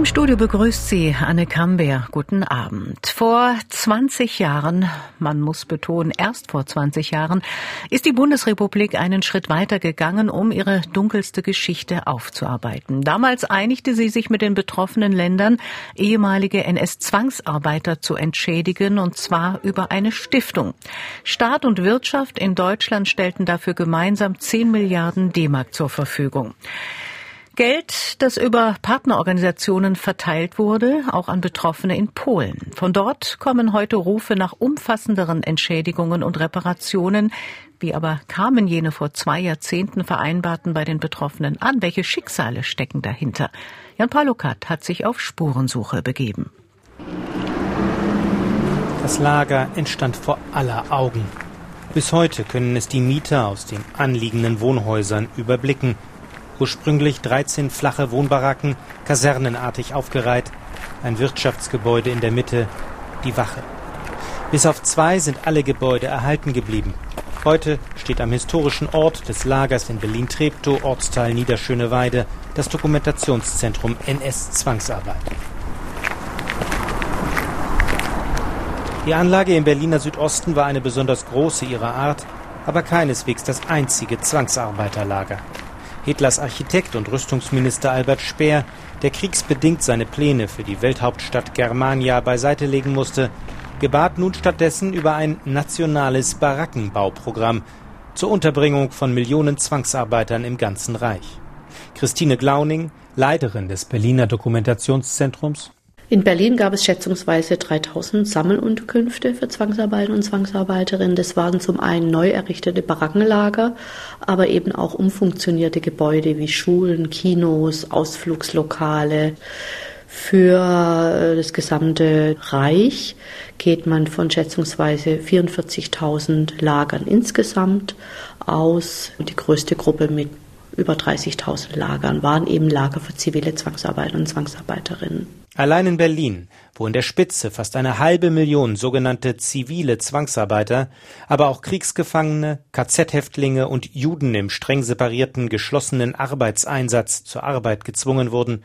Im Studio begrüßt Sie Anne Camber. Guten Abend. Vor 20 Jahren, man muss betonen, erst vor 20 Jahren, ist die Bundesrepublik einen Schritt weiter gegangen, um ihre dunkelste Geschichte aufzuarbeiten. Damals einigte sie sich mit den betroffenen Ländern, ehemalige NS-Zwangsarbeiter zu entschädigen, und zwar über eine Stiftung. Staat und Wirtschaft in Deutschland stellten dafür gemeinsam 10 Milliarden D-Mark zur Verfügung. Geld, das über Partnerorganisationen verteilt wurde, auch an Betroffene in Polen. Von dort kommen heute Rufe nach umfassenderen Entschädigungen und Reparationen. Wie aber kamen jene vor zwei Jahrzehnten vereinbarten bei den Betroffenen an? Welche Schicksale stecken dahinter? Jan Palukat hat sich auf Spurensuche begeben. Das Lager entstand vor aller Augen. Bis heute können es die Mieter aus den anliegenden Wohnhäusern überblicken ursprünglich 13 flache Wohnbaracken, kasernenartig aufgereiht, ein Wirtschaftsgebäude in der Mitte, die Wache. Bis auf zwei sind alle Gebäude erhalten geblieben. Heute steht am historischen Ort des Lagers in Berlin-Treptow, Ortsteil Niederschöneweide, das Dokumentationszentrum NS-Zwangsarbeit. Die Anlage im Berliner Südosten war eine besonders große ihrer Art, aber keineswegs das einzige Zwangsarbeiterlager. Hitlers Architekt und Rüstungsminister Albert Speer, der kriegsbedingt seine Pläne für die Welthauptstadt Germania beiseite legen musste, gebat nun stattdessen über ein nationales Barackenbauprogramm zur Unterbringung von Millionen Zwangsarbeitern im ganzen Reich. Christine Glauning, Leiterin des Berliner Dokumentationszentrums, in Berlin gab es schätzungsweise 3000 Sammelunterkünfte für Zwangsarbeiter und Zwangsarbeiterinnen. Das waren zum einen neu errichtete Barackenlager, aber eben auch umfunktionierte Gebäude wie Schulen, Kinos, Ausflugslokale. Für das gesamte Reich geht man von schätzungsweise 44.000 Lagern insgesamt aus. Die größte Gruppe mit über 30.000 Lagern waren eben Lager für zivile Zwangsarbeiter und Zwangsarbeiterinnen. Allein in Berlin, wo in der Spitze fast eine halbe Million sogenannte zivile Zwangsarbeiter, aber auch Kriegsgefangene, KZ-Häftlinge und Juden im streng separierten geschlossenen Arbeitseinsatz zur Arbeit gezwungen wurden,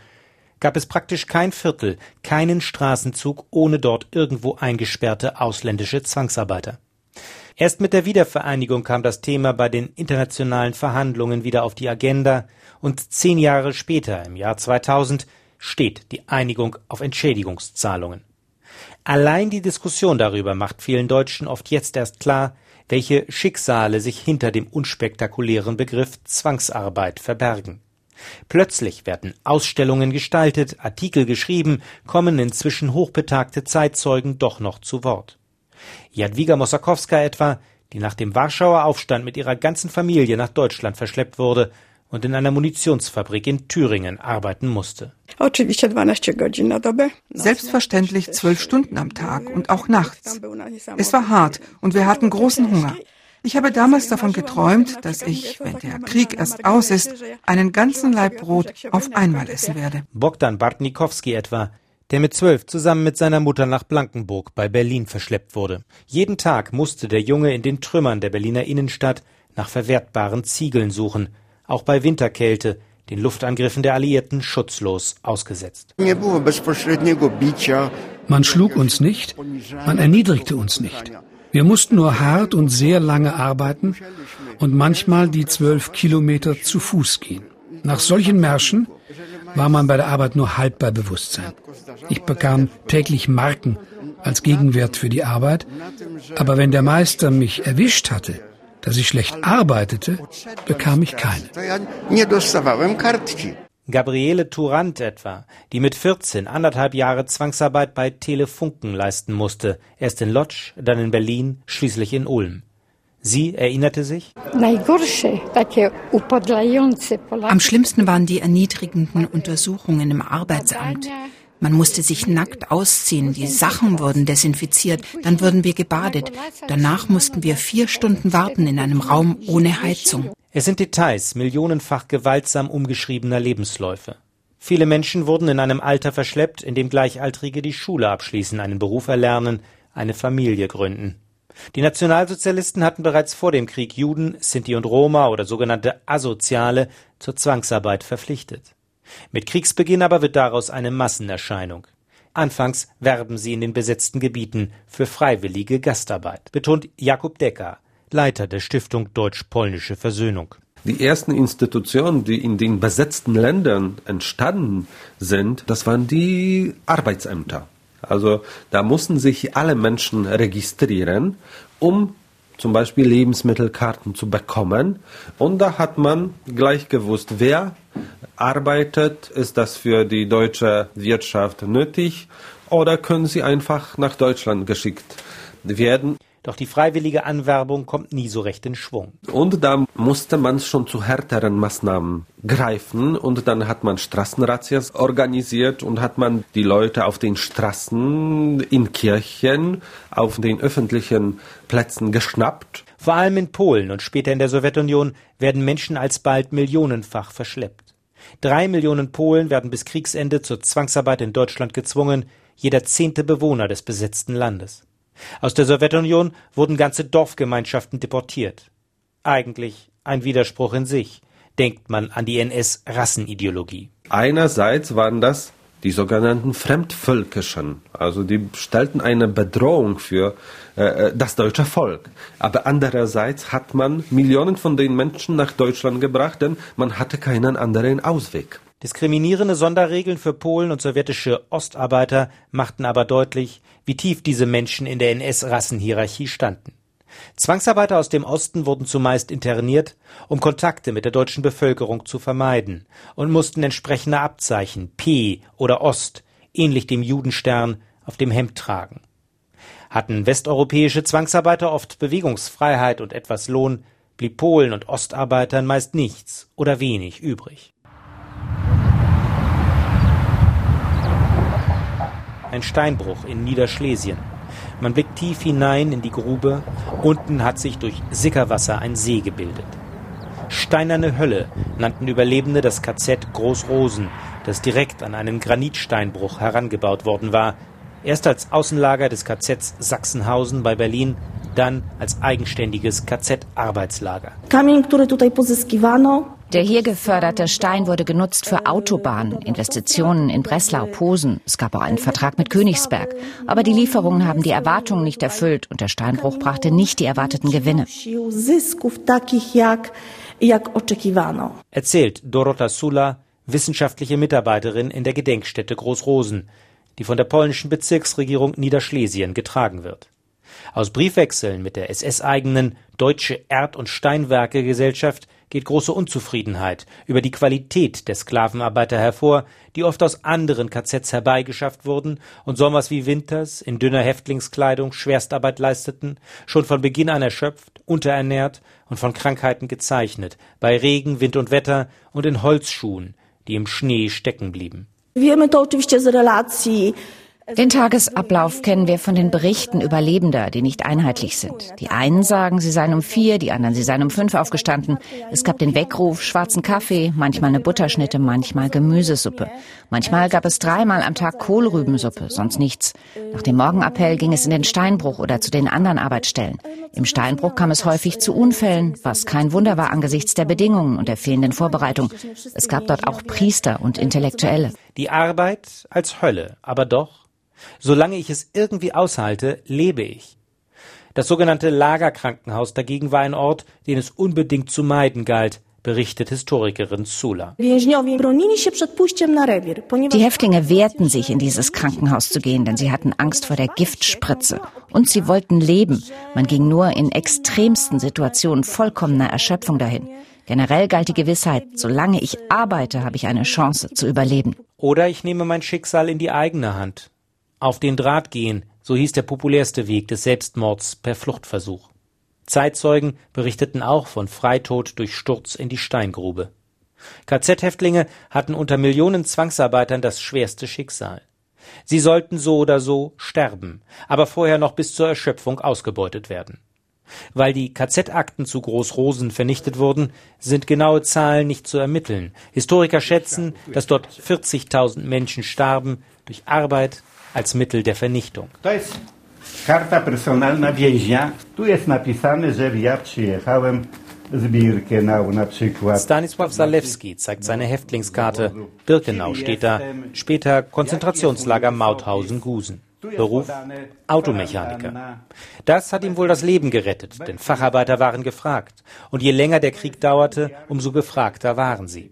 gab es praktisch kein Viertel, keinen Straßenzug ohne dort irgendwo eingesperrte ausländische Zwangsarbeiter. Erst mit der Wiedervereinigung kam das Thema bei den internationalen Verhandlungen wieder auf die Agenda und zehn Jahre später, im Jahr 2000, steht die Einigung auf Entschädigungszahlungen. Allein die Diskussion darüber macht vielen Deutschen oft jetzt erst klar, welche Schicksale sich hinter dem unspektakulären Begriff Zwangsarbeit verbergen. Plötzlich werden Ausstellungen gestaltet, Artikel geschrieben, kommen inzwischen hochbetagte Zeitzeugen doch noch zu Wort. Jadwiga Mossakowska etwa, die nach dem Warschauer Aufstand mit ihrer ganzen Familie nach Deutschland verschleppt wurde und in einer Munitionsfabrik in Thüringen arbeiten musste. Selbstverständlich zwölf Stunden am Tag und auch nachts. Es war hart und wir hatten großen Hunger. Ich habe damals davon geträumt, dass ich, wenn der Krieg erst aus ist, einen ganzen Laib Brot auf einmal essen werde. Bogdan Bartnikowski etwa, der mit zwölf zusammen mit seiner Mutter nach Blankenburg bei Berlin verschleppt wurde. Jeden Tag musste der Junge in den Trümmern der Berliner Innenstadt nach verwertbaren Ziegeln suchen, auch bei Winterkälte, den Luftangriffen der Alliierten schutzlos ausgesetzt. Man schlug uns nicht, man erniedrigte uns nicht. Wir mussten nur hart und sehr lange arbeiten und manchmal die zwölf Kilometer zu Fuß gehen. Nach solchen Märschen war man bei der Arbeit nur halb bei Bewusstsein. Ich bekam täglich Marken als Gegenwert für die Arbeit, aber wenn der Meister mich erwischt hatte, dass ich schlecht arbeitete, bekam ich keine. Gabriele Turant etwa, die mit 14 anderthalb Jahre Zwangsarbeit bei Telefunken leisten musste, erst in Lodz, dann in Berlin, schließlich in Ulm. Sie erinnerte sich? Am schlimmsten waren die erniedrigenden Untersuchungen im Arbeitsamt. Man musste sich nackt ausziehen, die Sachen wurden desinfiziert, dann wurden wir gebadet. Danach mussten wir vier Stunden warten in einem Raum ohne Heizung. Es sind Details millionenfach gewaltsam umgeschriebener Lebensläufe. Viele Menschen wurden in einem Alter verschleppt, in dem Gleichaltrige die Schule abschließen, einen Beruf erlernen, eine Familie gründen. Die Nationalsozialisten hatten bereits vor dem Krieg Juden, Sinti und Roma oder sogenannte Asoziale zur Zwangsarbeit verpflichtet. Mit Kriegsbeginn aber wird daraus eine Massenerscheinung. Anfangs werben sie in den besetzten Gebieten für freiwillige Gastarbeit, betont Jakub Decker, Leiter der Stiftung Deutsch-Polnische Versöhnung. Die ersten Institutionen, die in den besetzten Ländern entstanden sind, das waren die Arbeitsämter. Also da mussten sich alle Menschen registrieren, um zum Beispiel Lebensmittelkarten zu bekommen. Und da hat man gleich gewusst, wer arbeitet, ist das für die deutsche Wirtschaft nötig oder können sie einfach nach Deutschland geschickt werden. Doch die freiwillige Anwerbung kommt nie so recht in Schwung. Und da musste man schon zu härteren Maßnahmen greifen und dann hat man Straßenrazzias organisiert und hat man die Leute auf den Straßen, in Kirchen, auf den öffentlichen Plätzen geschnappt. Vor allem in Polen und später in der Sowjetunion werden Menschen alsbald millionenfach verschleppt. Drei Millionen Polen werden bis Kriegsende zur Zwangsarbeit in Deutschland gezwungen, jeder zehnte Bewohner des besetzten Landes. Aus der Sowjetunion wurden ganze Dorfgemeinschaften deportiert. Eigentlich ein Widerspruch in sich, denkt man an die NS-Rassenideologie. Einerseits waren das die sogenannten Fremdvölkischen, also die stellten eine Bedrohung für äh, äh, das deutsche Volk. Aber andererseits hat man Millionen von den Menschen nach Deutschland gebracht, denn man hatte keinen anderen Ausweg. Diskriminierende Sonderregeln für Polen und sowjetische Ostarbeiter machten aber deutlich, wie tief diese Menschen in der NS-Rassenhierarchie standen. Zwangsarbeiter aus dem Osten wurden zumeist interniert, um Kontakte mit der deutschen Bevölkerung zu vermeiden und mussten entsprechende Abzeichen P oder Ost, ähnlich dem Judenstern, auf dem Hemd tragen. Hatten westeuropäische Zwangsarbeiter oft Bewegungsfreiheit und etwas Lohn, blieb Polen und Ostarbeitern meist nichts oder wenig übrig. Ein Steinbruch in Niederschlesien. Man blickt tief hinein in die Grube. Unten hat sich durch Sickerwasser ein See gebildet. Steinerne Hölle nannten Überlebende das KZ Großrosen, das direkt an einen Granitsteinbruch herangebaut worden war. Erst als Außenlager des KZs Sachsenhausen bei Berlin, dann als eigenständiges KZ-Arbeitslager. Kamień, który tutaj pozyskiwano, der hier geförderte Stein wurde genutzt für Autobahnen, Investitionen in Breslau, Posen. Es gab auch einen Vertrag mit Königsberg. Aber die Lieferungen haben die Erwartungen nicht erfüllt und der Steinbruch brachte nicht die erwarteten Gewinne. Erzählt Dorota Sula, wissenschaftliche Mitarbeiterin in der Gedenkstätte Großrosen, die von der polnischen Bezirksregierung Niederschlesien getragen wird. Aus Briefwechseln mit der SS-eigenen Deutsche Erd- und Steinwerke Gesellschaft geht große Unzufriedenheit über die Qualität der Sklavenarbeiter hervor, die oft aus anderen KZs herbeigeschafft wurden und sommers wie winters in dünner Häftlingskleidung Schwerstarbeit leisteten, schon von Beginn an erschöpft, unterernährt und von Krankheiten gezeichnet, bei Regen, Wind und Wetter und in Holzschuhen, die im Schnee stecken blieben. Wiemy to oczywiście z relacji den Tagesablauf kennen wir von den Berichten Überlebender, die nicht einheitlich sind. Die einen sagen, sie seien um vier, die anderen, sie seien um fünf aufgestanden. Es gab den Weckruf, schwarzen Kaffee, manchmal eine Butterschnitte, manchmal Gemüsesuppe. Manchmal gab es dreimal am Tag Kohlrübensuppe, sonst nichts. Nach dem Morgenappell ging es in den Steinbruch oder zu den anderen Arbeitsstellen. Im Steinbruch kam es häufig zu Unfällen, was kein Wunder war angesichts der Bedingungen und der fehlenden Vorbereitung. Es gab dort auch Priester und Intellektuelle. Die Arbeit als Hölle, aber doch Solange ich es irgendwie aushalte, lebe ich. Das sogenannte Lagerkrankenhaus dagegen war ein Ort, den es unbedingt zu meiden galt, berichtet Historikerin Sula. Die Häftlinge wehrten sich, in dieses Krankenhaus zu gehen, denn sie hatten Angst vor der Giftspritze. Und sie wollten leben. Man ging nur in extremsten Situationen vollkommener Erschöpfung dahin. Generell galt die Gewissheit, solange ich arbeite, habe ich eine Chance zu überleben. Oder ich nehme mein Schicksal in die eigene Hand. Auf den Draht gehen, so hieß der populärste Weg des Selbstmords per Fluchtversuch. Zeitzeugen berichteten auch von Freitod durch Sturz in die Steingrube. KZ-Häftlinge hatten unter Millionen Zwangsarbeitern das schwerste Schicksal. Sie sollten so oder so sterben, aber vorher noch bis zur Erschöpfung ausgebeutet werden. Weil die KZ-Akten zu Großrosen vernichtet wurden, sind genaue Zahlen nicht zu ermitteln. Historiker schätzen, dass dort 40.000 Menschen starben durch Arbeit, als Mittel der Vernichtung. Karta personalna więźnia. Tu jest napisane, że ja przyjechałem. Stanisław Zalewski zeigt seine Häftlingskarte. Birkenau steht da, später Konzentrationslager Mauthausen-Gusen. Beruf Automechaniker. Das hat ihm wohl das Leben gerettet, denn Facharbeiter waren gefragt. Und je länger der Krieg dauerte, umso gefragter waren sie.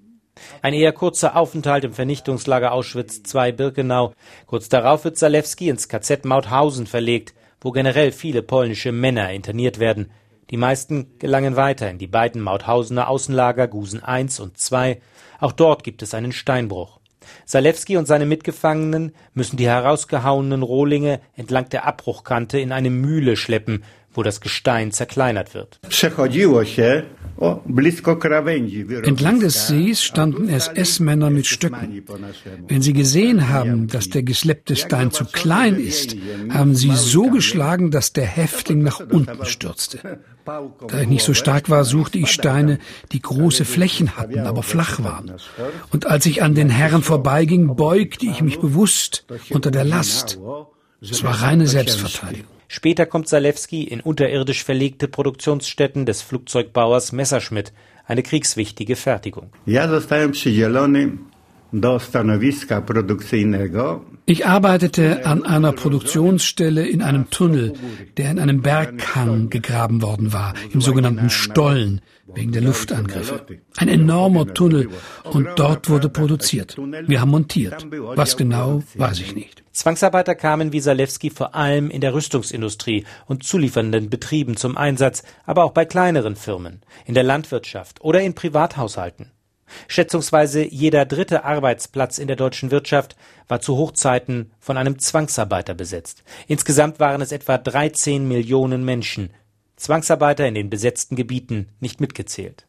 Ein eher kurzer Aufenthalt im Vernichtungslager Auschwitz II Birkenau. Kurz darauf wird Zalewski ins KZ Mauthausen verlegt, wo generell viele polnische Männer interniert werden. Die meisten gelangen weiter in die beiden Mauthausener Außenlager Gusen I und II. Auch dort gibt es einen Steinbruch. Salewski und seine Mitgefangenen müssen die herausgehauenen Rohlinge entlang der Abbruchkante in eine Mühle schleppen, wo das Gestein zerkleinert wird. Entlang des Sees standen SS-Männer mit Stöcken. Wenn sie gesehen haben, dass der geschleppte Stein zu klein ist, haben sie so geschlagen, dass der Häftling nach unten stürzte. Da ich nicht so stark war, suchte ich Steine, die große Flächen hatten, aber flach waren. Und als ich an den Herren vorbeiging, beugte ich mich bewusst unter der Last. Es war reine Selbstverteidigung. Später kommt Salewski in unterirdisch verlegte Produktionsstätten des Flugzeugbauers Messerschmitt, eine kriegswichtige Fertigung. Ich arbeitete an einer Produktionsstelle in einem Tunnel, der in einem Berghang gegraben worden war, im sogenannten Stollen, wegen der Luftangriffe. Ein enormer Tunnel und dort wurde produziert. Wir haben montiert. Was genau, weiß ich nicht. Zwangsarbeiter kamen wie Salewski vor allem in der Rüstungsindustrie und zuliefernden Betrieben zum Einsatz, aber auch bei kleineren Firmen, in der Landwirtschaft oder in Privathaushalten. Schätzungsweise jeder dritte Arbeitsplatz in der deutschen Wirtschaft war zu Hochzeiten von einem Zwangsarbeiter besetzt. Insgesamt waren es etwa 13 Millionen Menschen, Zwangsarbeiter in den besetzten Gebieten nicht mitgezählt.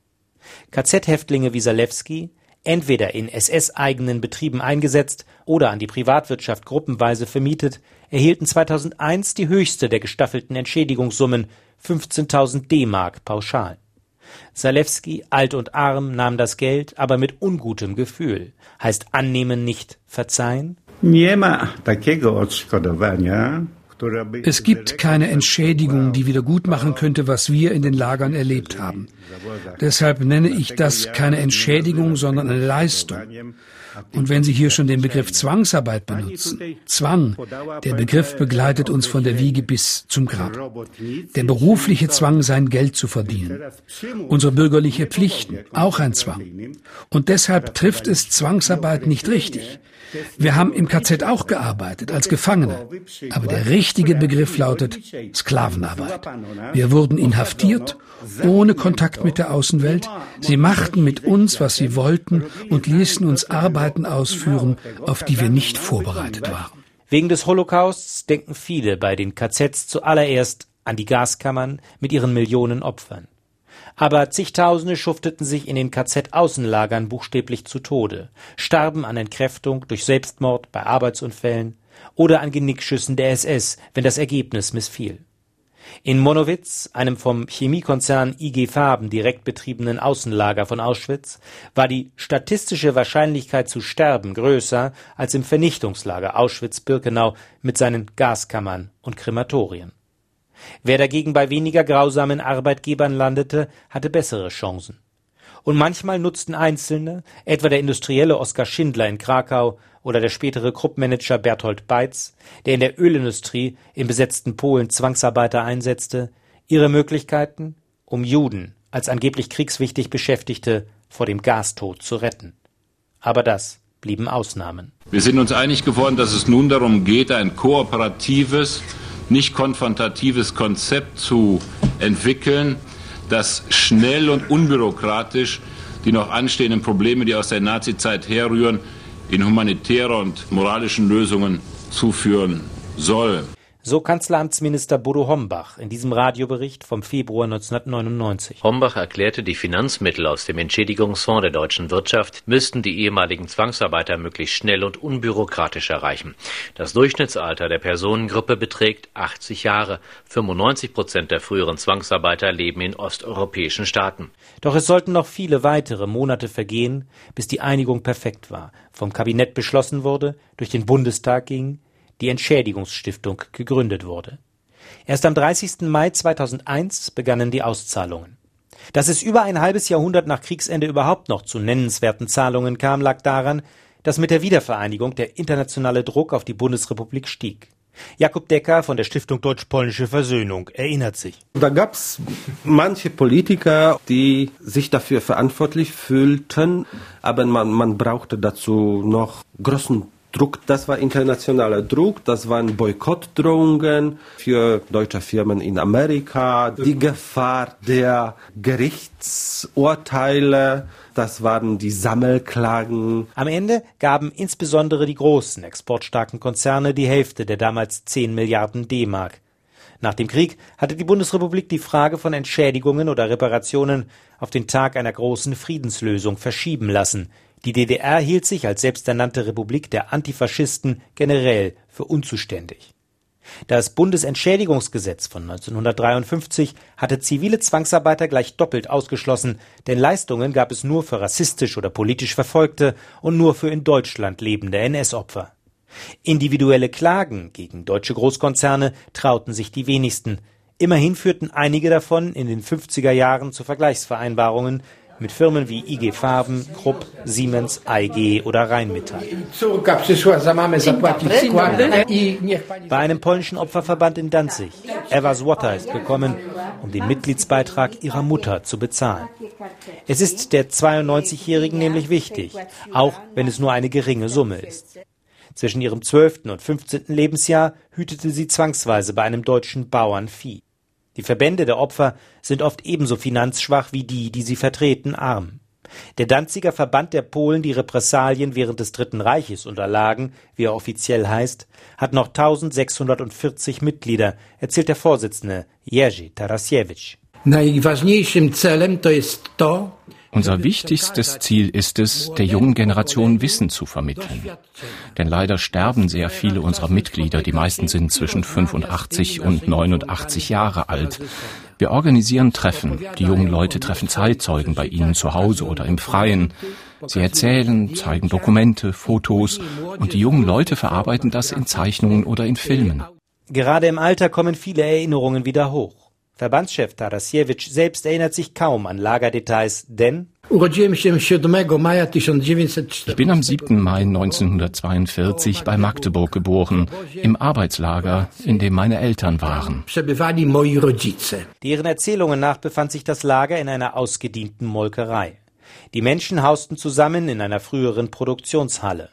KZ-Häftlinge wie Salewski, entweder in SS-eigenen Betrieben eingesetzt oder an die Privatwirtschaft gruppenweise vermietet, erhielten 2001 die höchste der gestaffelten Entschädigungssummen, 15.000 D-Mark pauschal. Salewski, alt und arm, nahm das Geld, aber mit ungutem Gefühl. Heißt annehmen nicht verzeihen? Nie ma takiego odszkodowania, es gibt keine Entschädigung, die wieder gut machen könnte, was wir in den Lagern erlebt haben. Deshalb nenne ich das keine Entschädigung, sondern eine Leistung. Und wenn Sie hier schon den Begriff Zwangsarbeit benutzen, Zwang, der Begriff begleitet uns von der Wiege bis zum Grab. Der berufliche Zwang, sein Geld zu verdienen. Unsere bürgerliche Pflichten, auch ein Zwang. Und deshalb trifft es Zwangsarbeit nicht richtig. Wir haben im KZ auch gearbeitet, als Gefangene. Aber der richtige Begriff lautet Sklavenarbeit. Wir wurden inhaftiert, ohne Kontakt mit der Außenwelt. Sie machten mit uns, was sie wollten und ließen uns Arbeiten ausführen, auf die wir nicht vorbereitet waren. Wegen des Holocausts denken viele bei den KZs zuallererst an die Gaskammern mit ihren Millionen Opfern aber zigtausende schufteten sich in den KZ-Außenlagern buchstäblich zu Tode, starben an Entkräftung, durch Selbstmord, bei Arbeitsunfällen oder an Genickschüssen der SS, wenn das Ergebnis missfiel. In Monowitz, einem vom Chemiekonzern IG Farben direkt betriebenen Außenlager von Auschwitz, war die statistische Wahrscheinlichkeit zu sterben größer als im Vernichtungslager Auschwitz-Birkenau mit seinen Gaskammern und Krematorien. Wer dagegen bei weniger grausamen Arbeitgebern landete, hatte bessere Chancen. Und manchmal nutzten Einzelne, etwa der Industrielle Oskar Schindler in Krakau oder der spätere Kruppmanager Berthold Beitz, der in der Ölindustrie im besetzten Polen Zwangsarbeiter einsetzte, ihre Möglichkeiten, um Juden als angeblich kriegswichtig Beschäftigte vor dem Gastod zu retten. Aber das blieben Ausnahmen. Wir sind uns einig geworden, dass es nun darum geht, ein kooperatives, nicht konfrontatives Konzept zu entwickeln, das schnell und unbürokratisch die noch anstehenden Probleme, die aus der Nazizeit herrühren, in humanitäre und moralischen Lösungen zuführen soll. So Kanzleramtsminister Bodo Hombach in diesem Radiobericht vom Februar 1999. Hombach erklärte, die Finanzmittel aus dem Entschädigungsfonds der deutschen Wirtschaft müssten die ehemaligen Zwangsarbeiter möglichst schnell und unbürokratisch erreichen. Das Durchschnittsalter der Personengruppe beträgt 80 Jahre. 95 Prozent der früheren Zwangsarbeiter leben in osteuropäischen Staaten. Doch es sollten noch viele weitere Monate vergehen, bis die Einigung perfekt war, vom Kabinett beschlossen wurde, durch den Bundestag ging, die Entschädigungsstiftung gegründet wurde. Erst am 30. Mai 2001 begannen die Auszahlungen. Dass es über ein halbes Jahrhundert nach Kriegsende überhaupt noch zu nennenswerten Zahlungen kam, lag daran, dass mit der Wiedervereinigung der internationale Druck auf die Bundesrepublik stieg. Jakob Decker von der Stiftung Deutsch-Polnische Versöhnung erinnert sich. Da gab es manche Politiker, die sich dafür verantwortlich fühlten, aber man, man brauchte dazu noch großen Druck, das war internationaler Druck, das waren Boykottdrohungen für deutsche Firmen in Amerika, die Gefahr der Gerichtsurteile, das waren die Sammelklagen. Am Ende gaben insbesondere die großen exportstarken Konzerne die Hälfte der damals 10 Milliarden D-Mark. Nach dem Krieg hatte die Bundesrepublik die Frage von Entschädigungen oder Reparationen auf den Tag einer großen Friedenslösung verschieben lassen, die DDR hielt sich als selbsternannte Republik der Antifaschisten generell für unzuständig. Das Bundesentschädigungsgesetz von 1953 hatte zivile Zwangsarbeiter gleich doppelt ausgeschlossen, denn Leistungen gab es nur für rassistisch oder politisch Verfolgte und nur für in Deutschland lebende NS-Opfer. Individuelle Klagen gegen deutsche Großkonzerne trauten sich die wenigsten. Immerhin führten einige davon in den 50er Jahren zu Vergleichsvereinbarungen, mit Firmen wie IG Farben, Krupp, Siemens, AEG oder Rheinmetall. Bei einem polnischen Opferverband in Danzig, Eva Złota ist gekommen, um den Mitgliedsbeitrag ihrer Mutter zu bezahlen. Es ist der 92-Jährigen nämlich wichtig, auch wenn es nur eine geringe Summe ist. Zwischen ihrem 12. und 15. Lebensjahr hütete sie zwangsweise bei einem deutschen Bauern Vieh. Die Verbände der Opfer sind oft ebenso finanzschwach wie die, die sie vertreten, arm. Der Danziger Verband der Polen, die Repressalien während des Dritten Reiches unterlagen, wie er offiziell heißt, hat noch 1640 Mitglieder, erzählt der Vorsitzende Jerzy Tarasiewicz. Unser wichtigstes Ziel ist es, der jungen Generation Wissen zu vermitteln. Denn leider sterben sehr viele unserer Mitglieder, die meisten sind zwischen 85 und 89 Jahre alt. Wir organisieren Treffen. Die jungen Leute treffen Zeitzeugen bei ihnen zu Hause oder im Freien. Sie erzählen, zeigen Dokumente, Fotos und die jungen Leute verarbeiten das in Zeichnungen oder in Filmen. Gerade im Alter kommen viele Erinnerungen wieder hoch. Verbandschef Tarasiewicz selbst erinnert sich kaum an Lagerdetails, denn ich bin am 7. Mai 1942 bei Magdeburg geboren, im Arbeitslager, in dem meine Eltern waren. Deren Erzählungen nach befand sich das Lager in einer ausgedienten Molkerei. Die Menschen hausten zusammen in einer früheren Produktionshalle.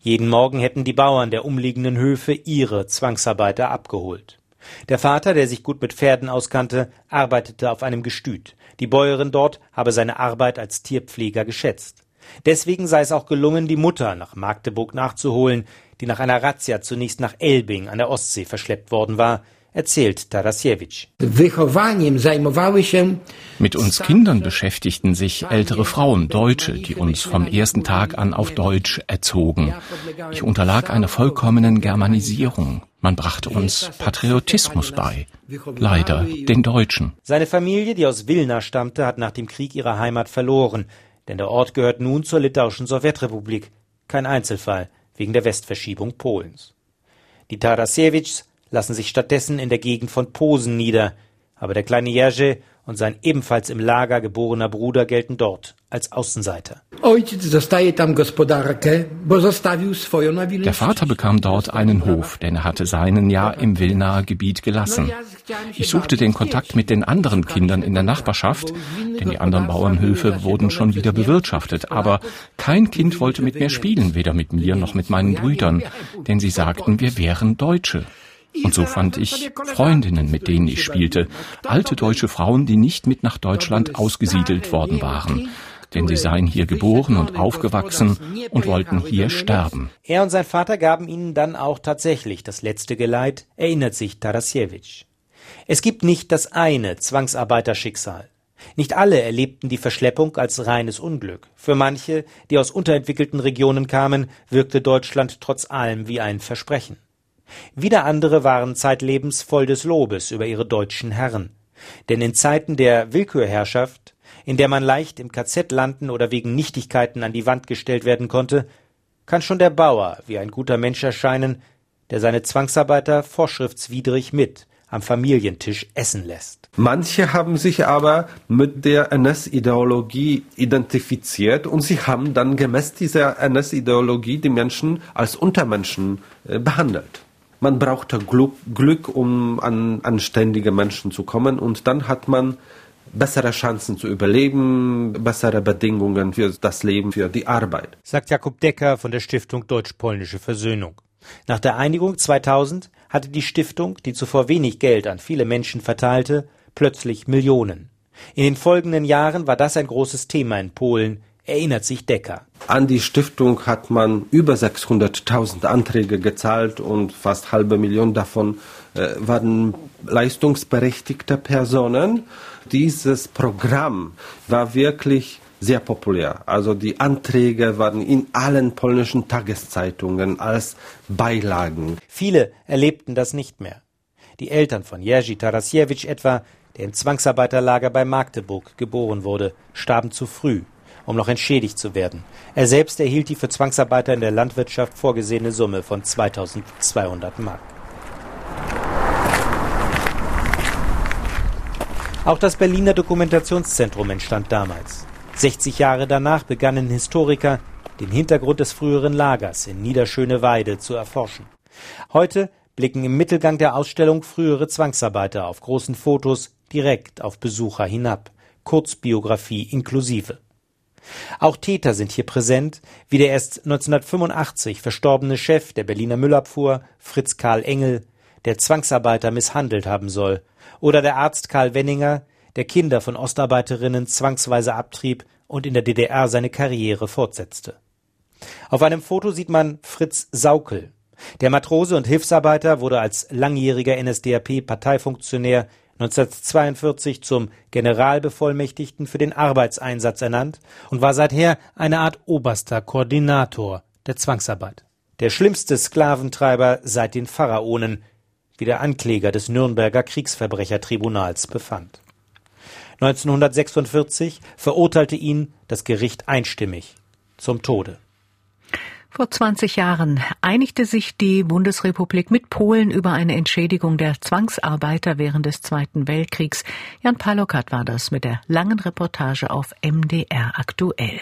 Jeden Morgen hätten die Bauern der umliegenden Höfe ihre Zwangsarbeiter abgeholt. Der Vater, der sich gut mit Pferden auskannte, arbeitete auf einem Gestüt. Die Bäuerin dort habe seine Arbeit als Tierpfleger geschätzt. Deswegen sei es auch gelungen, die Mutter nach Magdeburg nachzuholen, die nach einer Razzia zunächst nach Elbing an der Ostsee verschleppt worden war erzählt Tarasiewicz. Mit uns Kindern beschäftigten sich ältere Frauen, Deutsche, die uns vom ersten Tag an auf Deutsch erzogen. Ich unterlag einer vollkommenen Germanisierung. Man brachte uns Patriotismus bei. Leider den Deutschen. Seine Familie, die aus Wilna stammte, hat nach dem Krieg ihre Heimat verloren, denn der Ort gehört nun zur litauischen Sowjetrepublik. Kein Einzelfall wegen der Westverschiebung Polens. Die Tarasiewicz lassen sich stattdessen in der Gegend von Posen nieder, aber der kleine Jerzy und sein ebenfalls im Lager geborener Bruder gelten dort als Außenseiter. Der Vater bekam dort einen Hof, denn er hatte seinen ja im Wilnaer Gebiet gelassen. Ich suchte den Kontakt mit den anderen Kindern in der Nachbarschaft, denn die anderen Bauernhöfe wurden schon wieder bewirtschaftet, aber kein Kind wollte mit mir spielen, weder mit mir noch mit meinen Brüdern, denn sie sagten, wir wären Deutsche. Und so fand ich Freundinnen, mit denen ich spielte, alte deutsche Frauen, die nicht mit nach Deutschland ausgesiedelt worden waren. Denn sie seien hier geboren und aufgewachsen und wollten hier sterben. Er und sein Vater gaben ihnen dann auch tatsächlich das letzte Geleit, erinnert sich Tarasiewicz. Es gibt nicht das eine Zwangsarbeiterschicksal. Nicht alle erlebten die Verschleppung als reines Unglück. Für manche, die aus unterentwickelten Regionen kamen, wirkte Deutschland trotz allem wie ein Versprechen. Wieder andere waren zeitlebens voll des Lobes über ihre deutschen Herren. Denn in Zeiten der Willkürherrschaft, in der man leicht im KZ landen oder wegen Nichtigkeiten an die Wand gestellt werden konnte, kann schon der Bauer wie ein guter Mensch erscheinen, der seine Zwangsarbeiter vorschriftswidrig mit am Familientisch essen lässt. Manche haben sich aber mit der NS-Ideologie identifiziert und sie haben dann gemäß dieser NS-Ideologie die Menschen als Untermenschen äh, behandelt. Man brauchte Glück, Glück um an anständige Menschen zu kommen und dann hat man bessere Chancen zu überleben, bessere Bedingungen für das Leben, für die Arbeit. Sagt Jakob Decker von der Stiftung Deutsch-Polnische Versöhnung. Nach der Einigung 2000 hatte die Stiftung, die zuvor wenig Geld an viele Menschen verteilte, plötzlich Millionen. In den folgenden Jahren war das ein großes Thema in Polen, erinnert sich Decker. An die Stiftung hat man über 600.000 Anträge gezahlt und fast halbe Million davon äh, waren leistungsberechtigte Personen. Dieses Programm war wirklich sehr populär. Also die Anträge waren in allen polnischen Tageszeitungen als Beilagen. Viele erlebten das nicht mehr. Die Eltern von Jerzy Tarasiewicz etwa, der im Zwangsarbeiterlager bei Magdeburg geboren wurde, starben zu früh, um noch entschädigt zu werden. Er selbst erhielt die für Zwangsarbeiter in der Landwirtschaft vorgesehene Summe von 2200 Mark. Auch das Berliner Dokumentationszentrum entstand damals. 60 Jahre danach begannen Historiker, den Hintergrund des früheren Lagers in Niederschöneweide zu erforschen. Heute blicken im Mittelgang der Ausstellung frühere Zwangsarbeiter auf großen Fotos direkt auf Besucher hinab, Kurzbiografie inklusive. Auch Täter sind hier präsent, wie der erst 1985 verstorbene Chef der Berliner Müllabfuhr, Fritz Karl Engel, der Zwangsarbeiter misshandelt haben soll, oder der Arzt Karl Wenninger, der Kinder von Ostarbeiterinnen zwangsweise abtrieb und in der DDR seine Karriere fortsetzte. Auf einem Foto sieht man Fritz Saukel. Der Matrose und Hilfsarbeiter wurde als langjähriger NSDAP-Parteifunktionär 1942 zum Generalbevollmächtigten für den Arbeitseinsatz ernannt und war seither eine Art oberster Koordinator der Zwangsarbeit. Der schlimmste Sklaventreiber seit den Pharaonen, wie der Ankläger des Nürnberger Kriegsverbrechertribunals befand. 1946 verurteilte ihn das Gericht einstimmig zum Tode. Vor 20 Jahren einigte sich die Bundesrepublik mit Polen über eine Entschädigung der Zwangsarbeiter während des Zweiten Weltkriegs. Jan Palokat war das mit der langen Reportage auf MDR aktuell.